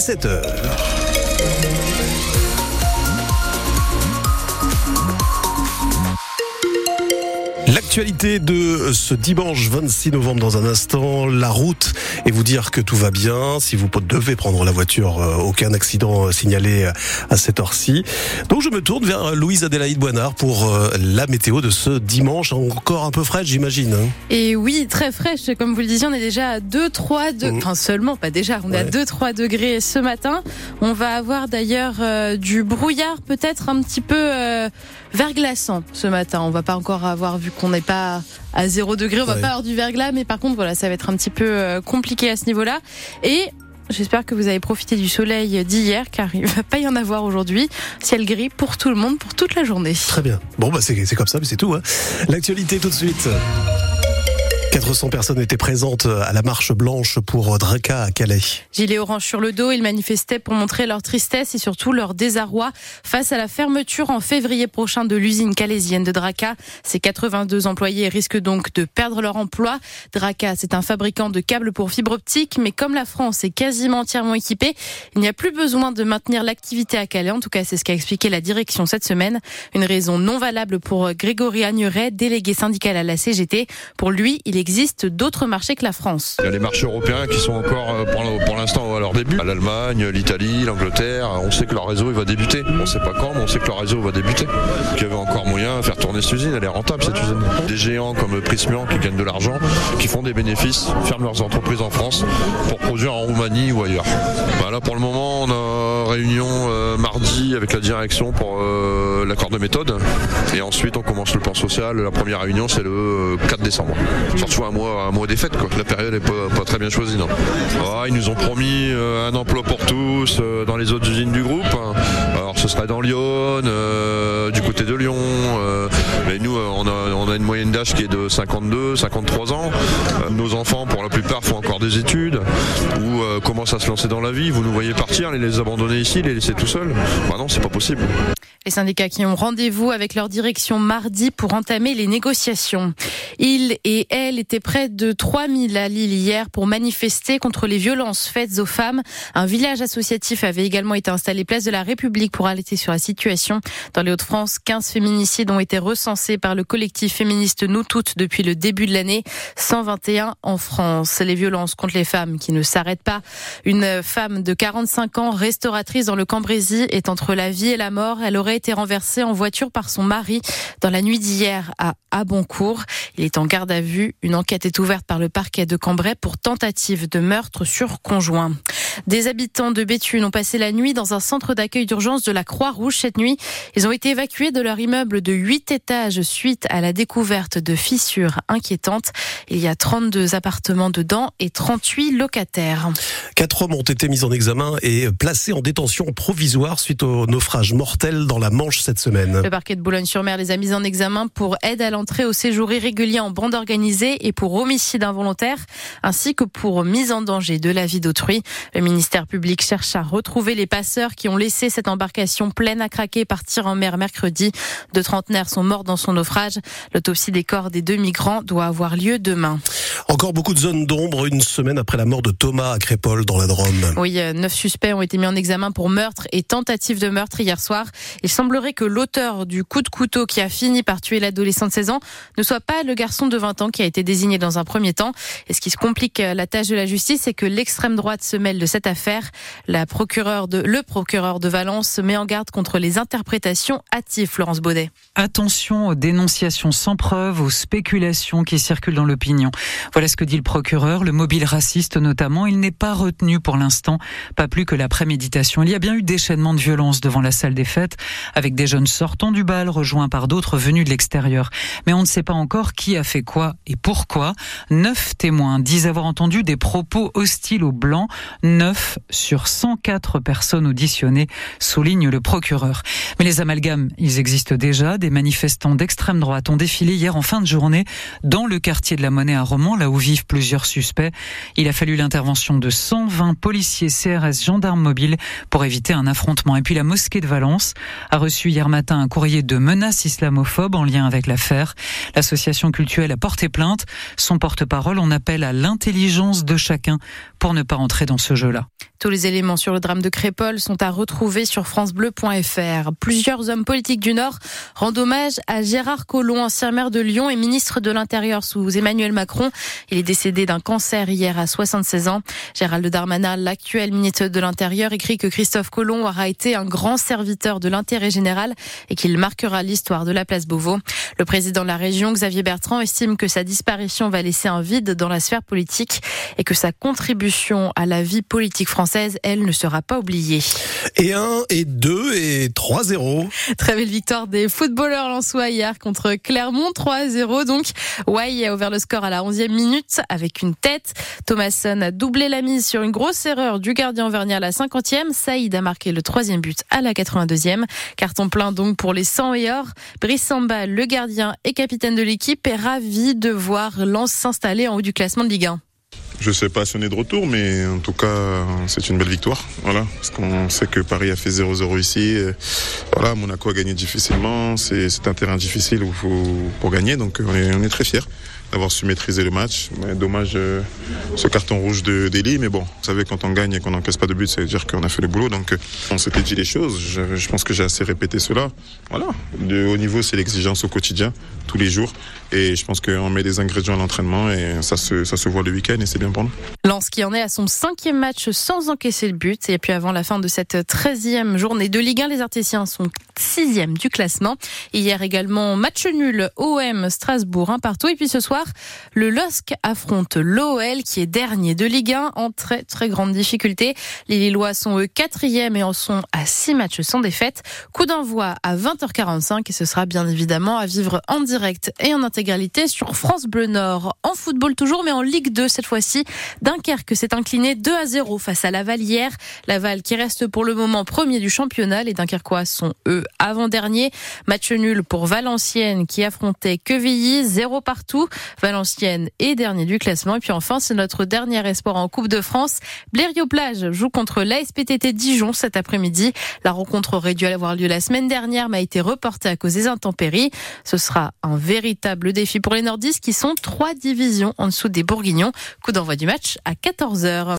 est 7 L'actualité de ce dimanche 26 novembre dans un instant, la route et vous dire que tout va bien. Si vous devez prendre la voiture, euh, aucun accident euh, signalé euh, à cette heure-ci. Donc je me tourne vers Louise Adélaïde Boinard pour la météo de ce dimanche, encore un peu fraîche j'imagine. Hein. Et oui, très fraîche, comme vous le disiez, on est déjà à 2-3 degrés, mmh. enfin seulement, pas déjà, on est à 2-3 degrés ce matin. On va avoir d'ailleurs du brouillard peut-être un petit peu verglaçant ce matin. On va pas encore avoir vu qu'on pas à 0 degré, on va pas avoir du verglas, mais par contre voilà, ça va être un petit peu euh, compliqué à ce niveau-là. Et J'espère que vous avez profité du soleil d'hier, car il va pas y en avoir aujourd'hui. Ciel gris pour tout le monde, pour toute la journée. Très bien. Bon, bah c'est comme ça, mais c'est tout. Hein. L'actualité tout de suite. 400 personnes étaient présentes à la marche blanche pour Draca à Calais. Gilet orange sur le dos, ils manifestaient pour montrer leur tristesse et surtout leur désarroi face à la fermeture en février prochain de l'usine calaisienne de Draca. Ces 82 employés risquent donc de perdre leur emploi. Draca, c'est un fabricant de câbles pour fibre optique, mais comme la France est quasiment entièrement équipée, il n'y a plus besoin de maintenir l'activité à Calais. En tout cas, c'est ce qu'a expliqué la direction cette semaine. Une raison non valable pour Grégory Agneret, délégué syndical à la CGT. Pour lui, il existe d'autres marchés que la France. Il y a les marchés européens qui sont encore euh, pour l'instant à leur début. L'Allemagne, l'Italie, l'Angleterre, on sait que leur réseau va débuter. On ne sait pas quand, mais on sait que leur réseau va débuter. Qu'il y avait encore moyen de faire tourner cette usine, elle est rentable cette usine. Des géants comme Prismian qui gagnent de l'argent, qui font des bénéfices, ferment leurs entreprises en France pour produire en Roumanie ou ailleurs. Bah là pour le moment on a réunion euh, mardi avec la direction pour euh, l'accord de méthode et ensuite on commence le plan social. La première réunion c'est le 4 décembre soit un mois, un des fêtes. Quoi. La période n'est pas, très bien choisie. Non. Ah, ils nous ont promis euh, un emploi pour tous euh, dans les autres usines du groupe. Alors ce serait dans Lyon, euh, du côté de Lyon. mais nous, on a, une moyenne d'âge qui est de 52, 53 ans. nos enfants, pour la plupart, font encore des études ou commencent à se lancer dans la vie? Vous nous voyez partir, les, les abandonner ici, les laisser tout seuls? Bah non, c'est pas possible. Les syndicats qui ont rendez-vous avec leur direction mardi pour entamer les négociations. Ils et elles étaient près de 3000 à Lille hier pour manifester contre les violences faites aux femmes. Un village associatif avait également été installé place de la République pour alerter sur la situation. Dans les Hauts-de-France, 15 féminicides ont été recensés par le collectif féministe Nous Toutes depuis le début de l'année. 121 en France. Les violences contre les femmes qui ne s'arrêtent pas. Une femme de 45 ans, restauratrice dans le Cambrésis, est entre la vie et la mort. Elle aurait été renversée en voiture par son mari dans la nuit d'hier à Aboncourt. Il est en garde à vue. Une enquête est ouverte par le parquet de Cambrai pour tentative de meurtre sur conjoint. Des habitants de Béthune ont passé la nuit dans un centre d'accueil d'urgence de la Croix-Rouge cette nuit. Ils ont été évacués de leur immeuble de 8 étages suite à la découverte de fissures inquiétantes. Il y a 32 appartements dedans et 38 locataires. Quatre hommes ont été mis en examen et placés en détention provisoire suite au naufrage mortel dans la Manche cette semaine. Le parquet de Boulogne-sur-Mer les a mis en examen pour aide à l'entrée au séjour irrégulier en bande organisée et pour homicide involontaire, ainsi que pour mise en danger de la vie d'autrui. Le ministère public cherche à retrouver les passeurs qui ont laissé cette embarcation pleine à craquer partir en mer mercredi. Deux trentenaires sont morts dans son naufrage. L'autopsie des corps des deux migrants doit avoir lieu demain. Encore beaucoup de zones d'ombre une semaine après la mort de Thomas à Crépole dans la Drôme. Oui, euh, neuf suspects ont été mis en examen pour meurtre et tentative de meurtre hier soir. Il semblerait que l'auteur du coup de couteau qui a fini par tuer l'adolescent de 16 ans ne soit pas le garçon de 20 ans qui a été désigné dans un premier temps. Et ce qui se complique euh, la tâche de la justice, c'est que l'extrême droite se mêle de cette affaire. La procureure de, le procureur de Valence met en garde contre les interprétations hâtives, Florence Baudet. Attention aux dénonciations sans preuve, aux spéculations qui circulent dans l'opinion. Voilà ce que dit le procureur. Le mobile raciste notamment, il n'est pas retenu pour l'instant, pas plus que la préméditation. Il y a bien eu déchaînement de violence devant la salle des fêtes, avec des jeunes sortant du bal, rejoints par d'autres venus de l'extérieur. Mais on ne sait pas encore qui a fait quoi et pourquoi. Neuf témoins disent avoir entendu des propos hostiles aux Blancs. 9 sur 104 personnes auditionnées, souligne le procureur. Mais les amalgames, ils existent déjà. Des manifestants d'extrême droite ont défilé hier en fin de journée dans le quartier de la Monnaie à Romans, là où vivent plusieurs suspects. Il a fallu l'intervention de 120 policiers CRS gendarmes mobiles pour éviter un affrontement. Et puis la mosquée de Valence a reçu hier matin un courrier de menaces islamophobes en lien avec l'affaire. L'association culturelle a porté plainte. Son porte-parole, on appelle à l'intelligence de chacun pour ne pas entrer dans ce jeu-là. Tous les éléments sur le drame de Crépol sont à retrouver sur francebleu.fr. Plusieurs hommes politiques du Nord rendent hommage à Gérard Collomb, ancien maire de Lyon et ministre de l'Intérieur sous Emmanuel Macron. Il est décédé d'un cancer hier à 76 ans. Gérald Darmanin, l'actuel ministre de l'Intérieur, écrit que Christophe Colomb aura été un grand serviteur de l'intérêt général et qu'il marquera l'histoire de la place Beauvau. Le président de la région, Xavier Bertrand, estime que sa disparition va laisser un vide dans la sphère politique et que sa contribution à la vie politique française, elle, ne sera pas oubliée. Et 1, et 2, et 3-0. Très belle victoire des footballeurs lensois hier contre Clermont, 3-0 donc. Wai a ouvert le score à la 11e minute avec une tête. Thomasson a doublé la mise sur une grosse erreur du gardien auvergnat à la 50e. Saïd a marqué le troisième but à la 82e. Carton plein donc pour les 100 et or. Brice Samba, le gardien et capitaine de l'équipe, est ravi de voir Lens s'installer en haut du classement de Ligue 1. Je sais pas si on est de retour, mais en tout cas, c'est une belle victoire. Voilà, parce qu'on sait que Paris a fait 0-0 ici. Voilà, Monaco a gagné difficilement. C'est un terrain difficile où pour gagner, donc on est, on est très fiers d'avoir su maîtriser le match. Mais dommage euh, ce carton rouge de d'Eli, mais bon, vous savez quand on gagne et qu'on n'encaisse pas de but, ça veut dire qu'on a fait le boulot. Donc on s'était dit les choses. Je, je pense que j'ai assez répété cela. Voilà, de haut niveau, c'est l'exigence au quotidien, tous les jours. Et je pense qu'on met des ingrédients à l'entraînement et ça se, ça se voit le week-end et c'est bien pour nous. Lens qui en est à son cinquième match sans encaisser le but. Et puis avant la fin de cette treizième journée de Ligue 1, les Artésiens sont sixième du classement. Hier également, match nul OM Strasbourg un partout. Et puis ce soir, le LOSC affronte l'OL qui est dernier de Ligue 1 en très très grande difficulté. Les Lillois sont eux quatrième et en sont à six matchs sans défaite. Coup d'envoi à 20h45 et ce sera bien évidemment à vivre en direct et en intégralité sur France Bleu Nord. En football toujours, mais en Ligue 2 cette fois-ci. Dunkerque s'est incliné 2 à 0 face à Laval hier. Laval qui reste pour le moment premier du championnat. Les Dunkerquois sont eux avant-dernier. Match nul pour Valenciennes qui affrontait Quevilly, zéro partout. Valenciennes est dernier du classement. Et puis enfin, c'est notre dernier espoir en Coupe de France. Blériot-Plage joue contre l'ASPTT Dijon cet après-midi. La rencontre aurait dû avoir lieu la semaine dernière, mais a été reportée à cause des intempéries. Ce sera un véritable défi pour les nordistes qui sont trois divisions en dessous des Bourguignons. Coup d'envoi du match à 14h.